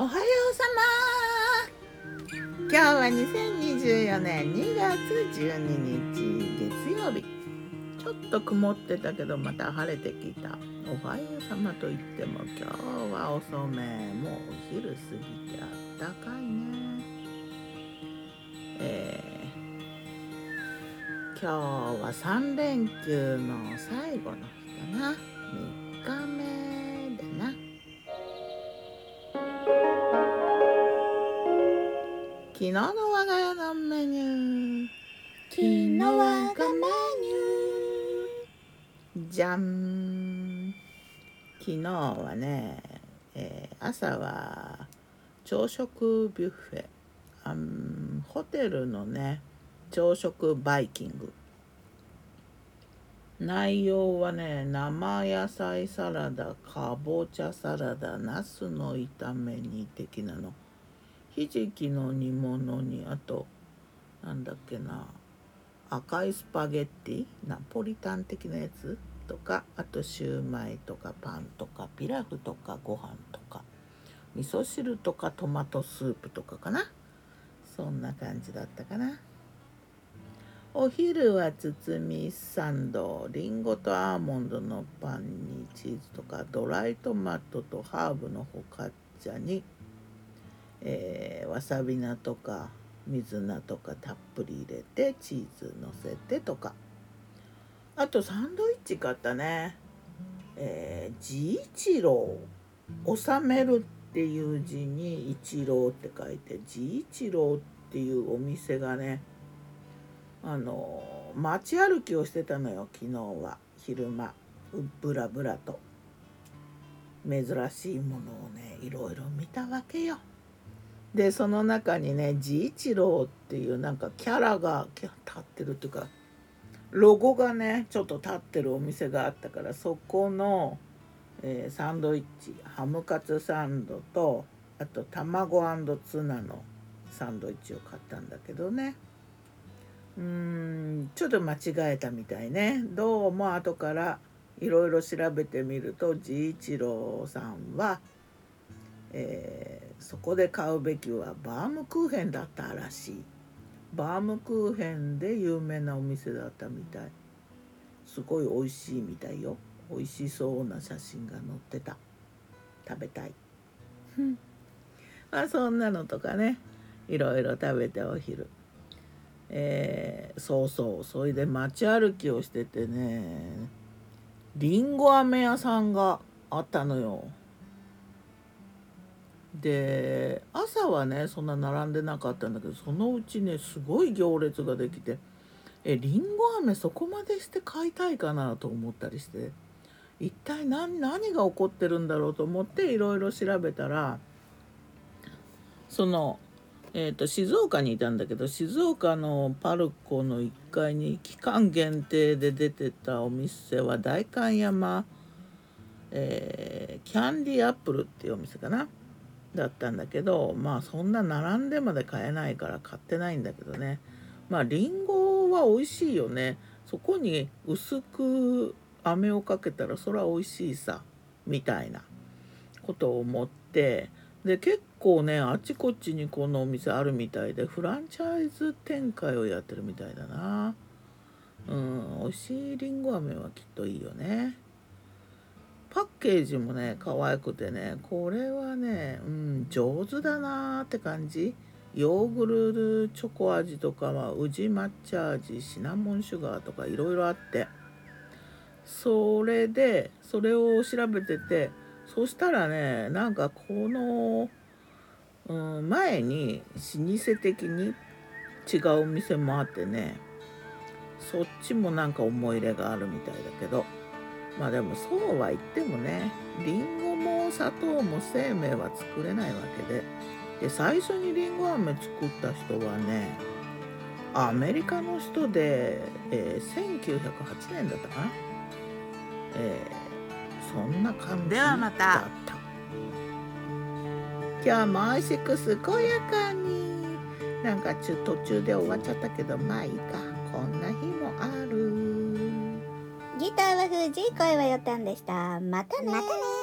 おはようさま。今日は2024年2月12日月曜日。ちょっと曇ってたけどまた晴れてきたおはようさまといっても今日は遅め。もうお昼過ぎてあったかいね。えー、今日は3連休の最後の日かな。昨日の我が家のメニュー。昨日我がメニュー。じゃん昨日はね、えー朝は朝食ビュッフェ。あんホテルのね朝食バイキング。内容はね生野菜サラダかぼちゃサラダナスの炒め煮的なのひじきの煮物にあとなんだっけな赤いスパゲッティ？ナポリタン的なやつとかあとシューマイとかパンとかピラフとかご飯とか味噌汁とかトマトスープとかかな？そんな感じだったかな。お昼は包みサンドリンゴとアーモンドのパンにチーズとかドライトマトとハーブのホカッチャにえーわさび菜とか水菜とかたっぷり入れてチーズのせてとか。あとサンドイッチ買ったね。えー、ジ一郎収めるっていう字に一郎って書いてジ一郎っていうお店がねあの街歩きをしてたのよ昨日は。昼間。うぶらぶらと。珍しいものをねいろいろ見たわけよ。でその中にね治一郎っていうなんかキャラが立ってるっていうかロゴがねちょっと立ってるお店があったからそこの、えーサンドイッチハムカツサンドとあと卵ツナのサンドイッチを買ったんだけどね。うーんちょっと間違えたみたいね。どうも後からいろいろ調べてみると治一郎さんはえーそこで買うべきはバームクーヘンだったらしい。バームクーヘンで有名なお店だったみたい。すごい美味しいみたいよ。美味しそうな写真が載ってた。食べたい。うん。まあそんなのとかね。いろいろ食べてお昼。えーそうそうそれで街歩きをしててね。りんご飴屋さんがあったのよで朝はねそんな並んでなかったんだけどそのうちねすごい行列ができてえりんご飴そこまでして買いたいかなと思ったりして一体何何が起こってるんだろうと思っていろいろ調べたらその、えー、と静岡にいたんだけど静岡のパルコの1階に期間限定で出てたお店は代官山、えーキャンディアップルっていうお店かな。だったんだけどまあそんな並んでまで買えないから買ってないんだけどね。まありんごは美味しいよね。そこに薄く飴をかけたらそれは美味しいさみたいなことを思って。で結構ねあちこちにこのお店あるみたいでフランチャイズ展開をやってるみたいだな。うん美味しいりんご飴はきっといいよね。パッケージもね可愛くてねこれはね、うん、上手だなーって感じ。ヨーグルトチョコ味とかは宇治抹茶味シナモンシュガーとかいろいろあって。それでそれを調べててそしたらねなんかこの、うん、前に老舗的に違う店もあってねそっちもなんか思い入れがあるみたいだけど。まあでもそうは言ってもねりんごも砂糖も生命は作れないわけで。で最初にりんご飴作った人はねアメリカの人で、えー1908年だったかな、えーそんな感じだった。今日も美味しく健やかに。なんか途中で終わっちゃったけどまあいいか。こんな日もある。ギターは藤井声はよたんでした。またねまたね